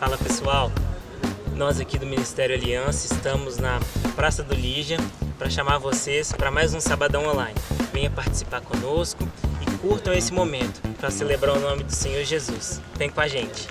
Fala pessoal, nós aqui do Ministério Aliança estamos na Praça do Lígia para chamar vocês para mais um Sabadão Online. Venha participar conosco e curtam esse momento para celebrar o nome do Senhor Jesus. Vem com a gente!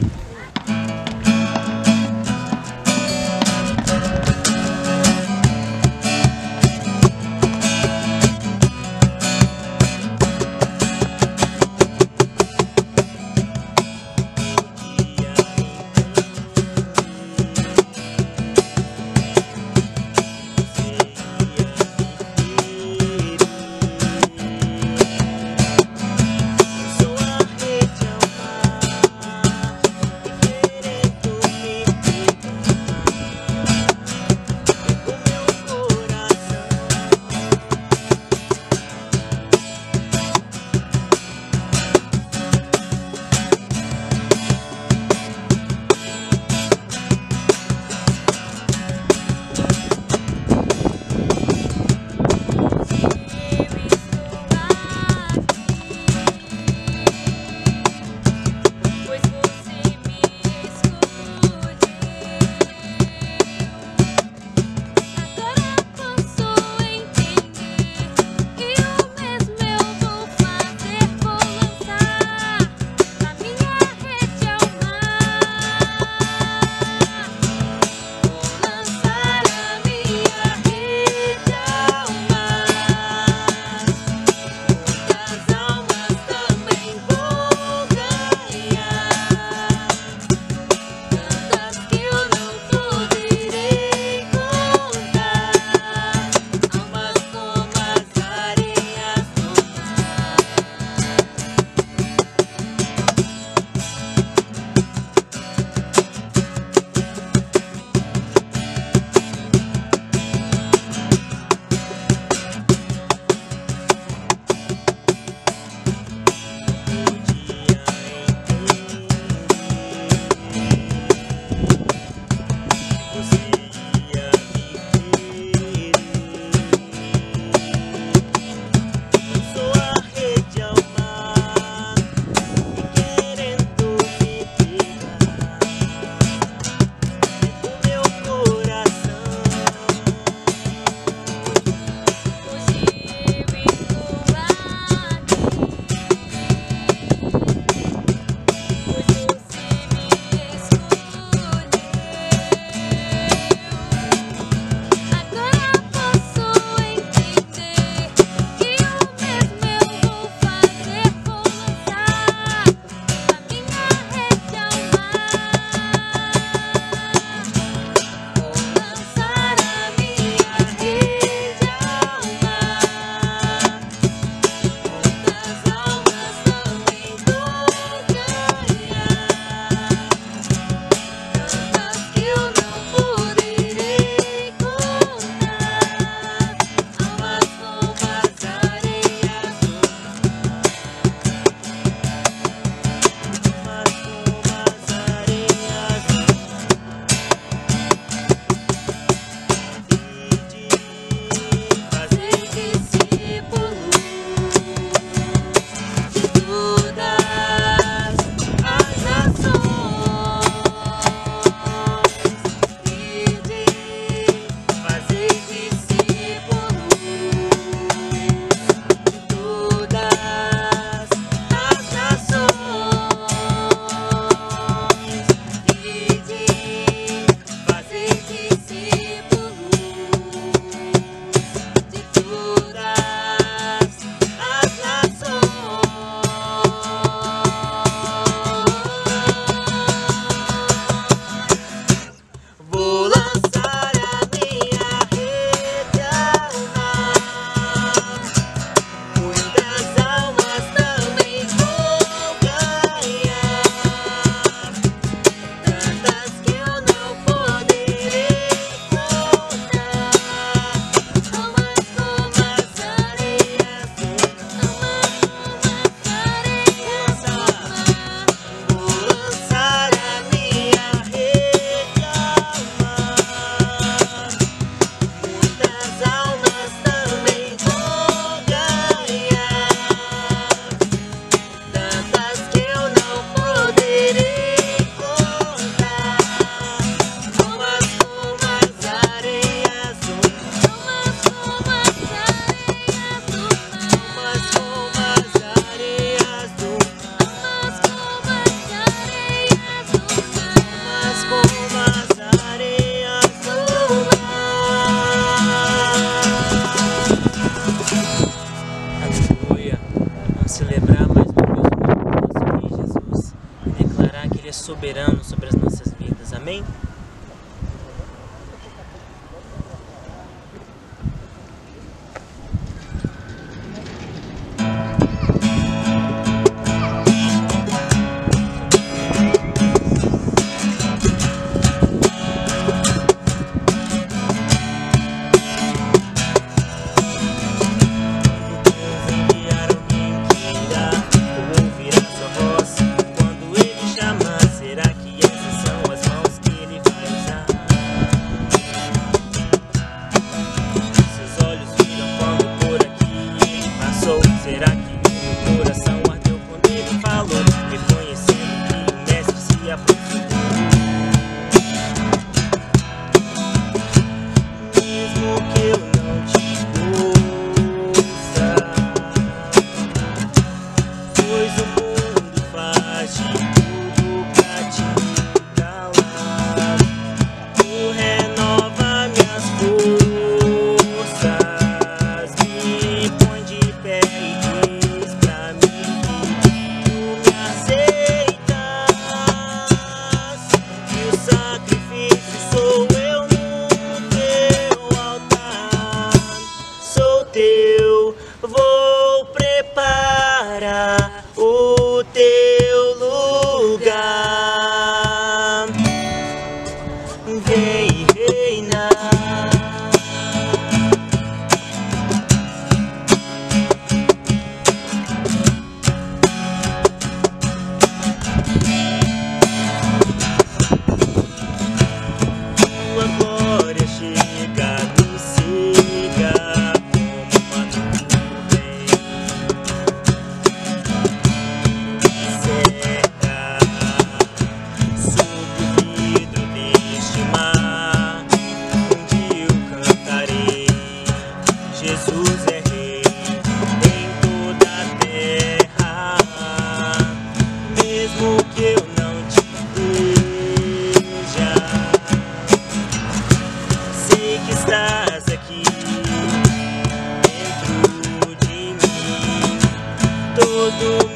Soberano sobre as nossas vidas. Amém? Jesus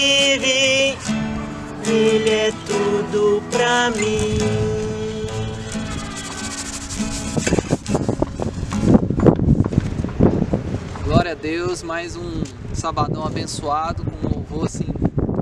vive. Ele é tudo pra mim. Glória a Deus, mais um sabadão abençoado com um louvor assim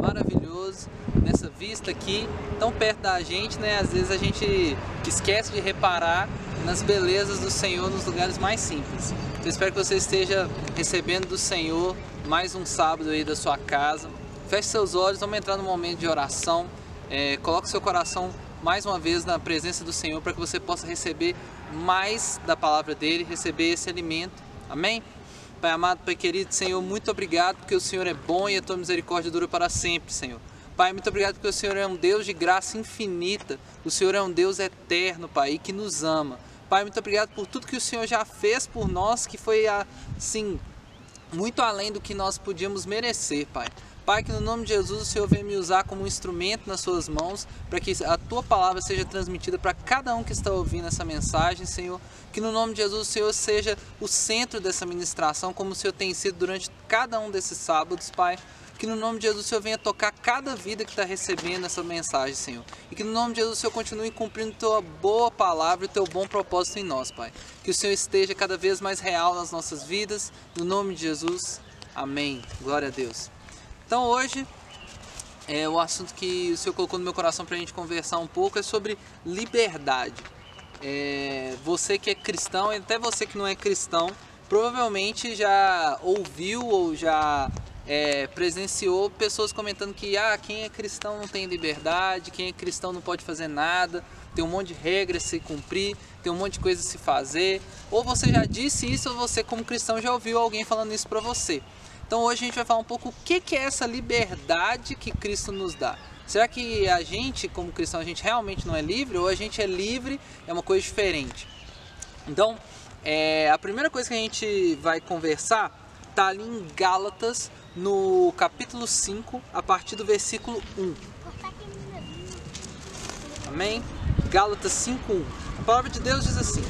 maravilhoso nessa vista aqui, tão perto da gente, né? Às vezes a gente esquece de reparar nas belezas do Senhor nos lugares mais simples. Então espero que você esteja recebendo do Senhor mais um sábado aí da sua casa. Feche seus olhos, vamos entrar no momento de oração. É, coloque seu coração mais uma vez na presença do Senhor para que você possa receber mais da palavra dele, receber esse alimento. Amém? Pai amado, Pai querido, Senhor, muito obrigado porque o Senhor é bom e a tua misericórdia dura para sempre, Senhor. Pai, muito obrigado porque o Senhor é um Deus de graça infinita. O Senhor é um Deus eterno, Pai, e que nos ama. Pai, muito obrigado por tudo que o Senhor já fez por nós, que foi assim muito além do que nós podíamos merecer, Pai. Pai, que no nome de Jesus o Senhor venha me usar como um instrumento nas suas mãos, para que a tua palavra seja transmitida para cada um que está ouvindo essa mensagem, Senhor. Que no nome de Jesus o Senhor seja o centro dessa ministração, como o Senhor tem sido durante cada um desses sábados, Pai. Que no nome de Jesus o Senhor venha tocar cada vida que está recebendo essa mensagem, Senhor. E que no nome de Jesus o Senhor continue cumprindo tua boa palavra e teu bom propósito em nós, Pai. Que o Senhor esteja cada vez mais real nas nossas vidas. No nome de Jesus. Amém. Glória a Deus. Então hoje é, o assunto que o Senhor colocou no meu coração para a gente conversar um pouco é sobre liberdade. É, você que é cristão, e até você que não é cristão, provavelmente já ouviu ou já é, presenciou pessoas comentando que ah, quem é cristão não tem liberdade, quem é cristão não pode fazer nada, tem um monte de regras a se cumprir, tem um monte de coisa a se fazer. Ou você já disse isso, ou você como cristão já ouviu alguém falando isso para você. Então hoje a gente vai falar um pouco o que, é essa liberdade que Cristo nos dá. Será que a gente, como cristão, a gente realmente não é livre? Ou a gente é livre, é uma coisa diferente? Então, é, a primeira coisa que a gente vai conversar está ali em Gálatas, no capítulo 5, a partir do versículo 1. Amém? Gálatas 5:1. A palavra de Deus diz assim: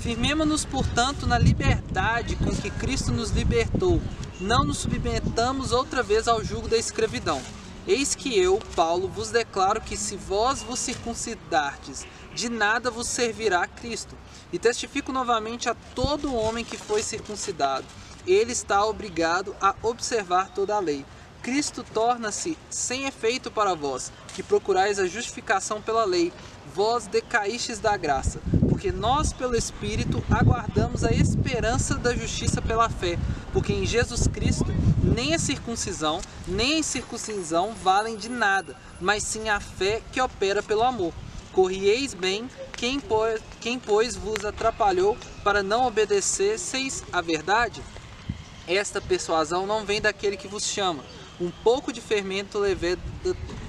Firmemo-nos, portanto, na liberdade com que Cristo nos libertou. Não nos submetamos outra vez ao jugo da escravidão. Eis que eu, Paulo, vos declaro que se vós vos circuncidardes, de nada vos servirá Cristo. E testifico novamente a todo homem que foi circuncidado ele está obrigado a observar toda a lei. Cristo torna-se sem efeito para vós, que procurais a justificação pela lei, vós decaístes da graça, porque nós, pelo Espírito, aguardamos a esperança da justiça pela fé, porque em Jesus Cristo nem a circuncisão, nem a incircuncisão valem de nada, mas sim a fé que opera pelo amor. Corrieis bem, quem pois, quem pois vos atrapalhou para não obedecesseis à verdade? Esta persuasão não vem daquele que vos chama. Um pouco de fermento leveda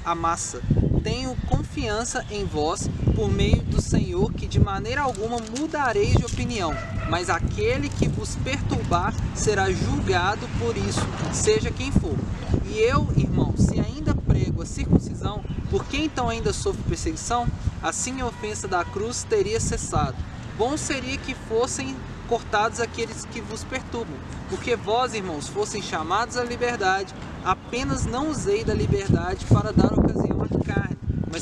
a massa. Tenho confiança em vós por meio do Senhor que de maneira alguma mudareis de opinião, mas aquele que vos perturbar será julgado por isso, seja quem for. E eu, irmão, se ainda prego a circuncisão, por que então ainda sofro perseguição? Assim a ofensa da cruz teria cessado. Bom seria que fossem cortados aqueles que vos perturbam. Porque vós, irmãos, fossem chamados à liberdade, apenas não usei da liberdade para dar ocasião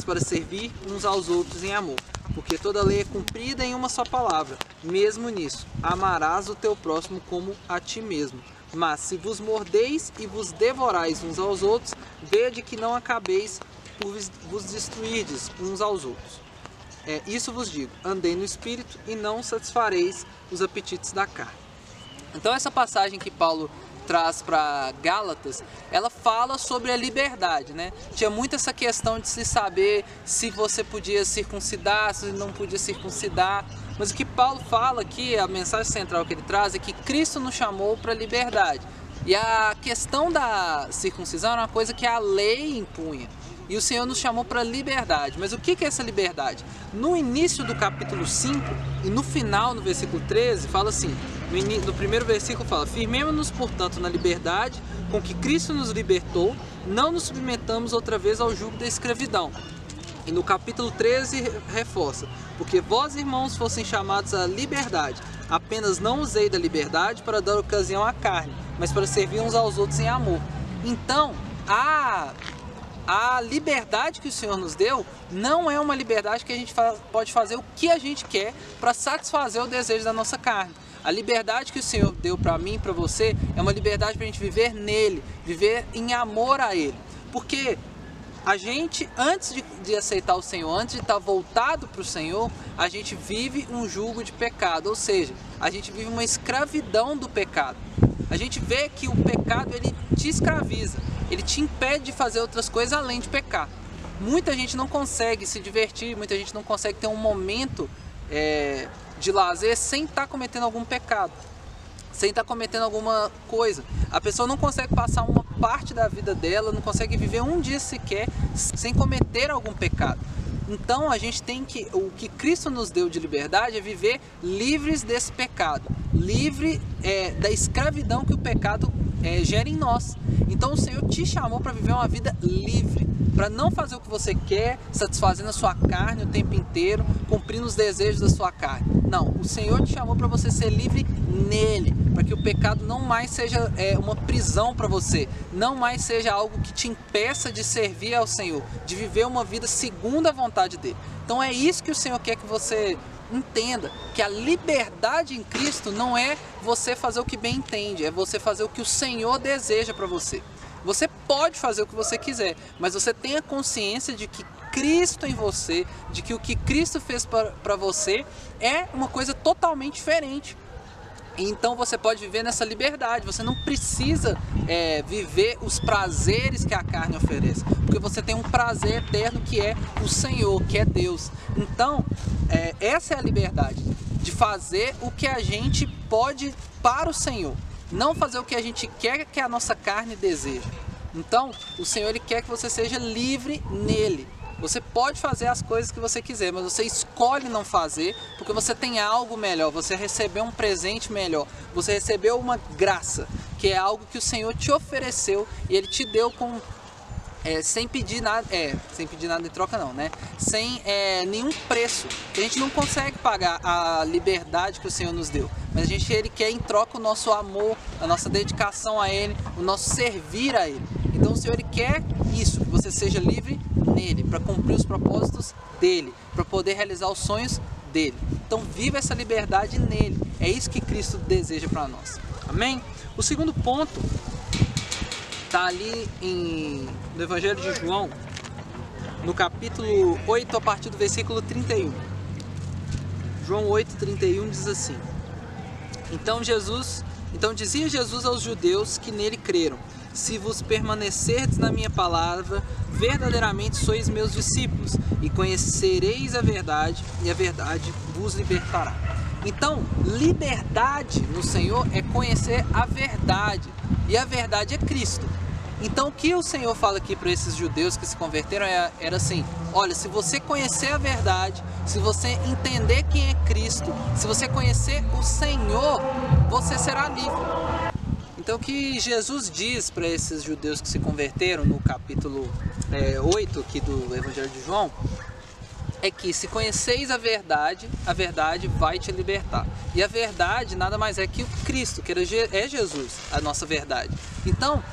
para servir uns aos outros em amor. Porque toda lei é cumprida em uma só palavra, mesmo nisso, amarás o teu próximo como a ti mesmo. Mas se vos mordeis e vos devorais uns aos outros, vede que não acabeis por vos destruirdes uns aos outros. É, isso vos digo: andei no espírito e não satisfareis os apetites da carne. Então, essa passagem que Paulo traz para Gálatas, ela fala sobre a liberdade, né? Tinha muito essa questão de se saber se você podia circuncidar, se não podia circuncidar. Mas o que Paulo fala aqui, a mensagem central que ele traz é que Cristo nos chamou para a liberdade. E a questão da circuncisão era uma coisa que a lei impunha. E o Senhor nos chamou para liberdade. Mas o que é essa liberdade? No início do capítulo 5 e no final, no versículo 13, fala assim: no, primeiro versículo fala: Firmemos-nos, portanto, na liberdade com que Cristo nos libertou, não nos submetamos outra vez ao jugo da escravidão. E no capítulo 13 reforça: Porque vós, irmãos, fossem chamados à liberdade, apenas não usei da liberdade para dar ocasião à carne, mas para servir uns aos outros em amor. Então, a a liberdade que o Senhor nos deu não é uma liberdade que a gente pode fazer o que a gente quer para satisfazer o desejo da nossa carne. A liberdade que o Senhor deu para mim e para você é uma liberdade para a gente viver nele, viver em amor a Ele. Porque a gente, antes de, de aceitar o Senhor, antes de estar tá voltado para o Senhor, a gente vive um jugo de pecado, ou seja, a gente vive uma escravidão do pecado. A gente vê que o pecado ele te escraviza, ele te impede de fazer outras coisas além de pecar. Muita gente não consegue se divertir, muita gente não consegue ter um momento é, de lazer sem estar tá cometendo algum pecado, sem estar tá cometendo alguma coisa. A pessoa não consegue passar uma parte da vida dela, não consegue viver um dia sequer sem cometer algum pecado. Então a gente tem que, o que Cristo nos deu de liberdade é viver livres desse pecado, livre é, da escravidão que o pecado é, gera em nós. Então o Senhor te chamou para viver uma vida livre, para não fazer o que você quer, satisfazendo a sua carne o tempo inteiro, cumprindo os desejos da sua carne. Não, o Senhor te chamou para você ser livre nele, para que o pecado não mais seja é, uma prisão para você, não mais seja algo que te impeça de servir ao Senhor, de viver uma vida segundo a vontade dele. Então é isso que o Senhor quer que você entenda que a liberdade em Cristo não é você fazer o que bem entende, é você fazer o que o Senhor deseja para você. Você pode fazer o que você quiser, mas você tenha consciência de que Cristo em você, de que o que Cristo fez para você é uma coisa totalmente diferente. Então você pode viver nessa liberdade, você não precisa é, viver os prazeres que a carne oferece, porque você tem um prazer eterno que é o Senhor, que é Deus. Então, é, essa é a liberdade, de fazer o que a gente pode para o Senhor, não fazer o que a gente quer que a nossa carne deseja. Então, o Senhor ele quer que você seja livre nele. Você pode fazer as coisas que você quiser, mas você escolhe não fazer porque você tem algo melhor, você recebeu um presente melhor, você recebeu uma graça, que é algo que o Senhor te ofereceu e Ele te deu com é, sem pedir nada, é, sem pedir nada em troca não, né? Sem é, nenhum preço. A gente não consegue pagar a liberdade que o Senhor nos deu, mas a gente ele quer em troca o nosso amor, a nossa dedicação a Ele, o nosso servir a Ele. Então o Senhor ele quer isso, você seja livre nele, para cumprir os propósitos dele, para poder realizar os sonhos dele. Então viva essa liberdade nele. É isso que Cristo deseja para nós. Amém? O segundo ponto está ali em, no Evangelho de João, no capítulo 8, a partir do versículo 31. João 8, 31 diz assim: Então Jesus, então dizia Jesus aos judeus que nele creram: Se vos permanecerdes na minha palavra, verdadeiramente sois meus discípulos e conhecereis a verdade e a verdade vos libertará. Então, liberdade no Senhor é conhecer a verdade e a verdade é Cristo. Então, o que o Senhor fala aqui para esses judeus que se converteram é, era assim: olha, se você conhecer a verdade, se você entender quem é Cristo, se você conhecer o Senhor, você será livre. Então, o que Jesus diz para esses judeus que se converteram no capítulo é, 8 aqui do Evangelho de João é que se conheceis a verdade, a verdade vai te libertar. E a verdade nada mais é que o Cristo, que é Jesus, a nossa verdade. Então,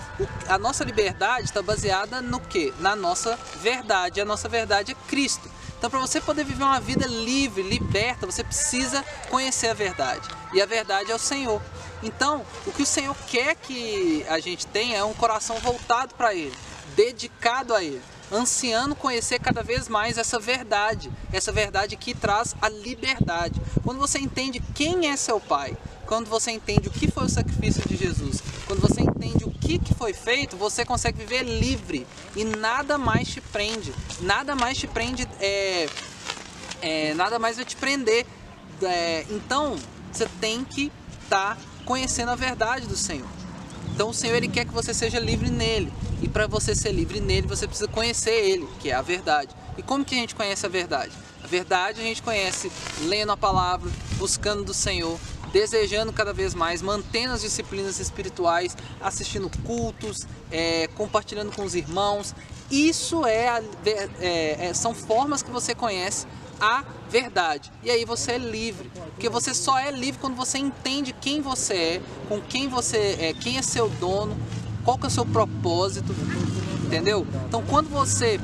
a nossa liberdade está baseada no que? Na nossa verdade. A nossa verdade é Cristo. Então, para você poder viver uma vida livre, liberta, você precisa conhecer a verdade. E a verdade é o Senhor. Então, o que o Senhor quer que a gente tenha é um coração voltado para Ele, dedicado a Ele, ansiando conhecer cada vez mais essa verdade, essa verdade que traz a liberdade. Quando você entende quem é seu Pai, quando você entende o que foi o sacrifício de Jesus, quando você entende o que, que foi feito, você consegue viver livre e nada mais te prende, nada mais te prende, é, é nada mais vai te prender. É, então, você tem que estar tá conhecendo a verdade do Senhor. Então o Senhor ele quer que você seja livre nele. E para você ser livre nele, você precisa conhecer ele, que é a verdade. E como que a gente conhece a verdade? A verdade a gente conhece lendo a palavra, buscando do Senhor, desejando cada vez mais, mantendo as disciplinas espirituais, assistindo cultos, é, compartilhando com os irmãos. Isso é, a, é, é, são formas que você conhece a verdade. E aí você é livre, porque você só é livre quando você entende quem você é, com quem você é, quem é seu dono, qual que é o seu propósito, entendeu? Então quando você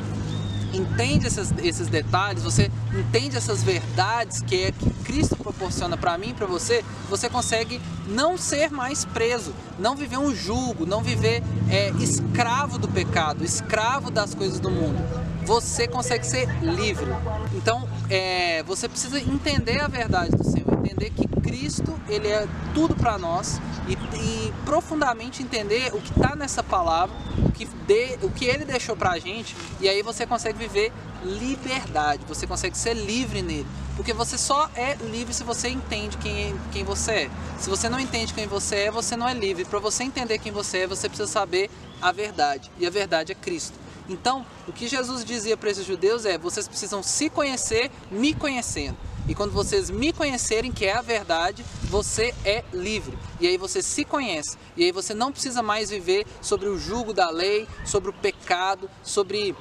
entende esses, esses detalhes, você entende essas verdades que é que Cristo proporciona para mim, para você, você consegue não ser mais preso, não viver um julgo, não viver é, escravo do pecado, escravo das coisas do mundo. Você consegue ser livre. Então, é, você precisa entender a verdade do Senhor, entender que Cristo ele é tudo para nós e, e, profundamente entender o que está nessa palavra, o que, de, o que Ele deixou para a gente e aí você consegue viver liberdade, você consegue ser livre nele. Porque você só é livre se você entende quem, quem você é. Se você não entende quem você é, você não é livre. Para você entender quem você é, você precisa saber a verdade. E a verdade é Cristo. Então, o que Jesus dizia para esses judeus é: vocês precisam se conhecer me conhecendo. E quando vocês me conhecerem, que é a verdade, você é livre. E aí você se conhece. E aí você não precisa mais viver sobre o jugo da lei, sobre o pecado, sobre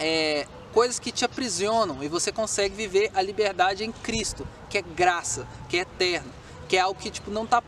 é, coisas que te aprisionam. E você consegue viver a liberdade em Cristo, que é graça, que é eterno, que é algo que tipo, não está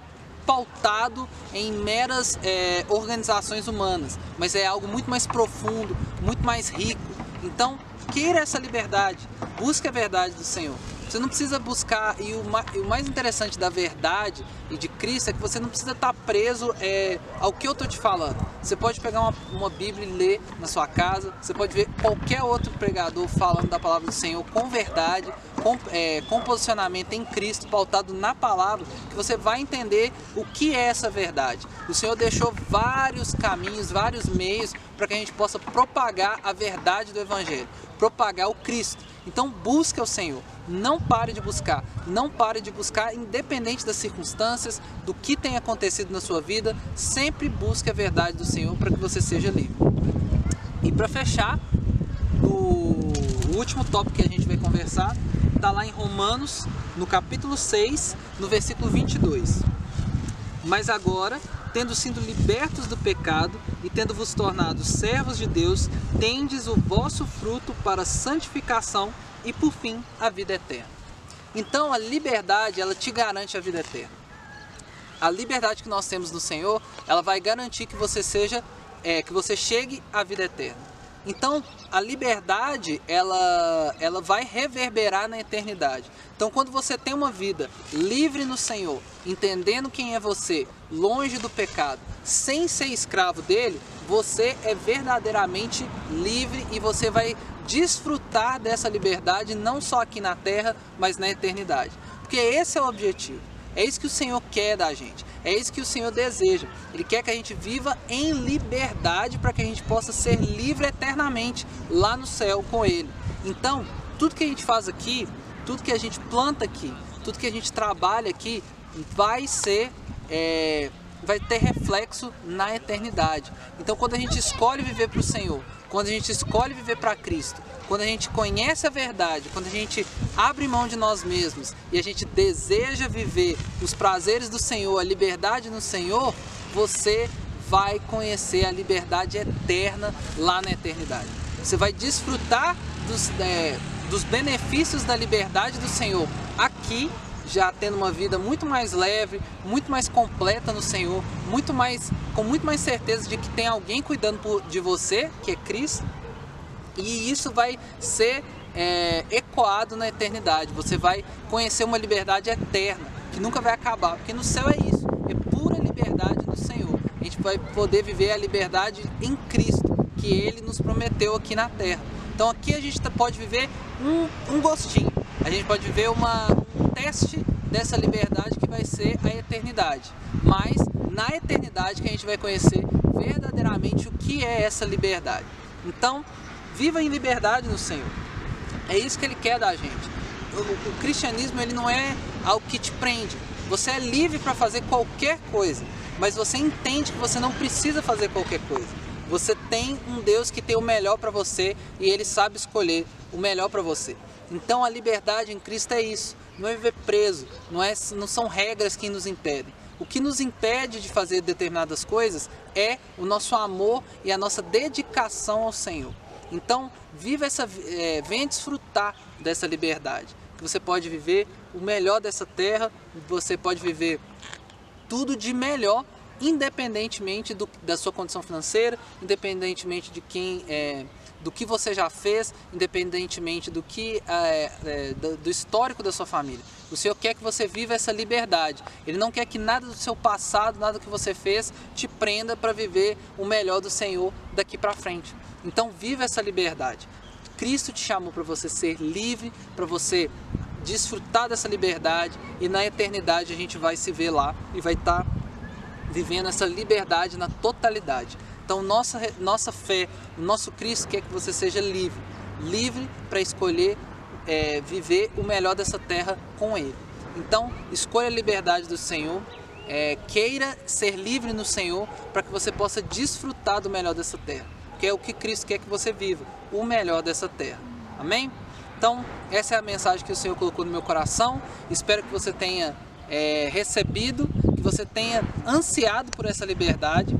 pautado em meras é, organizações humanas, mas é algo muito mais profundo, muito mais rico. Então, queira essa liberdade, busque a verdade do Senhor. Você não precisa buscar, e o, mais interessante da verdade e de Cristo é que você não precisa estar preso é, ao que eu estou te falando. Você pode pegar uma, uma Bíblia e ler na sua casa, você pode ver qualquer outro pregador falando da palavra do Senhor com verdade, com, é, com posicionamento em Cristo, pautado na palavra, que você vai entender o que é essa verdade. O Senhor deixou vários caminhos, vários meios para que a gente possa propagar a verdade do Evangelho, propagar o Cristo. Então busque o Senhor. Não pare de buscar. Não pare de buscar, independente das circunstâncias, do que tem acontecido na sua vida. Sempre busque a verdade do Senhor para que você seja livre. E para fechar, o último tópico que a gente vai conversar está lá em Romanos, no capítulo 6, no versículo 22. Mas agora, tendo sido libertos do pecado e tendo vos tornado servos de Deus, tendes o vosso fruto para santificação e por fim a vida eterna. Então a liberdade ela te garante a vida eterna. A liberdade que nós temos no Senhor, ela vai garantir que você seja, é, que você chegue à vida eterna. Então a liberdade ela, ela vai reverberar na eternidade. Então quando você tem uma vida livre no Senhor, entendendo quem é você, longe do pecado, sem ser escravo dele, você é verdadeiramente livre e você vai desfrutar dessa liberdade não só aqui na terra, mas na eternidade. Porque esse é o objetivo. É isso que o Senhor quer da gente. É isso que o Senhor deseja. Ele quer que a gente viva em liberdade para que a gente possa ser livre eternamente lá no céu com Ele. Então, tudo que a gente faz aqui, tudo que a gente planta aqui, tudo que a gente trabalha aqui, vai ser é, vai ter reflexo na eternidade. Então, quando a gente escolhe viver para o Senhor, quando a gente escolhe viver para Cristo, quando a gente conhece a verdade, quando a gente abre mão de nós mesmos e a gente deseja viver os prazeres do Senhor, a liberdade no Senhor, você vai conhecer a liberdade eterna lá na eternidade. Você vai desfrutar dos, é, dos benefícios da liberdade do Senhor aqui já tendo uma vida muito mais leve, muito mais completa no Senhor, muito mais com muito mais certeza de que tem alguém cuidando de você, que é Cristo. E isso vai ser é, ecoado na eternidade. Você vai conhecer uma liberdade eterna, que nunca vai acabar, porque no céu é isso, é pura liberdade no Senhor. A gente vai poder viver a liberdade em Cristo, que Ele nos prometeu aqui na terra. Então aqui a gente pode viver um, um gostinho, a gente pode viver uma, teste dessa liberdade que vai ser a eternidade. Mas na eternidade que a gente vai conhecer verdadeiramente o que é essa liberdade. Então, viva em liberdade no Senhor. É isso que Ele quer da gente. O, o cristianismo ele não é algo que te prende. Você é livre para fazer qualquer coisa, mas você entende que você não precisa fazer qualquer coisa. Você tem um Deus que tem o melhor para você e Ele sabe escolher o melhor para você. Então a liberdade em Cristo é isso não é viver preso, não, é, não são regras que nos impedem. O que nos impede de fazer determinadas coisas é o nosso amor e a nossa dedicação ao Senhor. Então, viva essa, é, venha desfrutar dessa liberdade, que você pode viver o melhor dessa terra, você pode viver tudo de melhor independentemente do, da sua condição financeira, independentemente de quem é, do que você já fez, independentemente do que é, é, do, do histórico da sua família. O Senhor quer que você viva essa liberdade. Ele não quer que nada do seu passado, nada que você fez, te prenda para viver o melhor do Senhor daqui para frente. Então, viva essa liberdade. Cristo te chamou para você ser livre, para você desfrutar dessa liberdade e na eternidade a gente vai se ver lá e vai estar tá vivendo essa liberdade na totalidade. Então, nossa, nossa fé, nosso Cristo quer que você seja livre livre para escolher é, viver o melhor dessa terra com Ele. Então, escolha a liberdade do Senhor, é, queira ser livre no Senhor para que você possa desfrutar do melhor dessa terra, que é o que Cristo quer que você viva, o melhor dessa terra. Amém? Então, essa é a mensagem que o Senhor colocou no meu coração. Espero que você tenha é, recebido, que você tenha ansiado por essa liberdade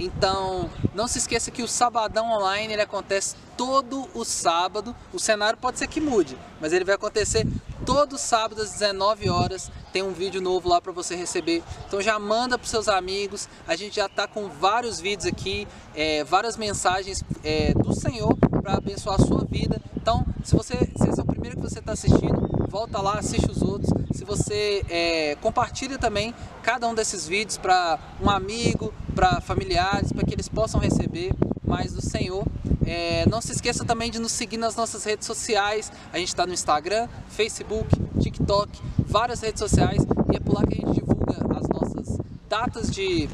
então, não se esqueça que o Sabadão Online ele acontece todo o sábado. O cenário pode ser que mude, mas ele vai acontecer todo sábado às 19 horas. Tem um vídeo novo lá para você receber. Então já manda para seus amigos. A gente já está com vários vídeos aqui, é, várias mensagens é, do Senhor para abençoar a sua vida. Então, se você se esse é o primeiro que você está assistindo, volta lá, assiste os outros. Se você é, compartilha também cada um desses vídeos para um amigo, para familiares, para que eles possam receber mais do Senhor. É, não se esqueça também de nos seguir nas nossas redes sociais. A gente está no Instagram, Facebook, TikTok, várias redes sociais e é por lá que a gente divulga as nossas datas de,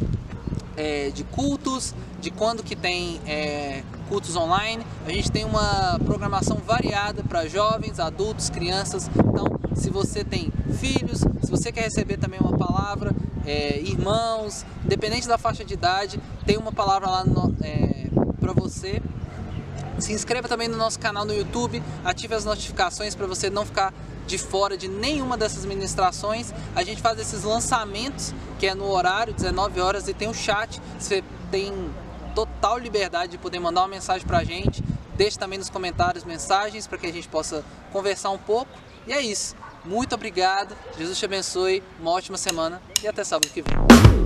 é, de cultos, de quando que tem é, cultos online. A gente tem uma programação variada para jovens, adultos, crianças. Então, se você tem filhos, se você quer receber também uma palavra, é, irmãos, independente da faixa de idade, tem uma palavra lá é, para você. Se inscreva também no nosso canal no YouTube, ative as notificações para você não ficar de fora de nenhuma dessas ministrações. A gente faz esses lançamentos, que é no horário, 19 horas, e tem o um chat. Você tem total liberdade de poder mandar uma mensagem para a gente. Deixe também nos comentários mensagens para que a gente possa conversar um pouco. E é isso. Muito obrigado. Jesus te abençoe. Uma ótima semana e até sábado que vem.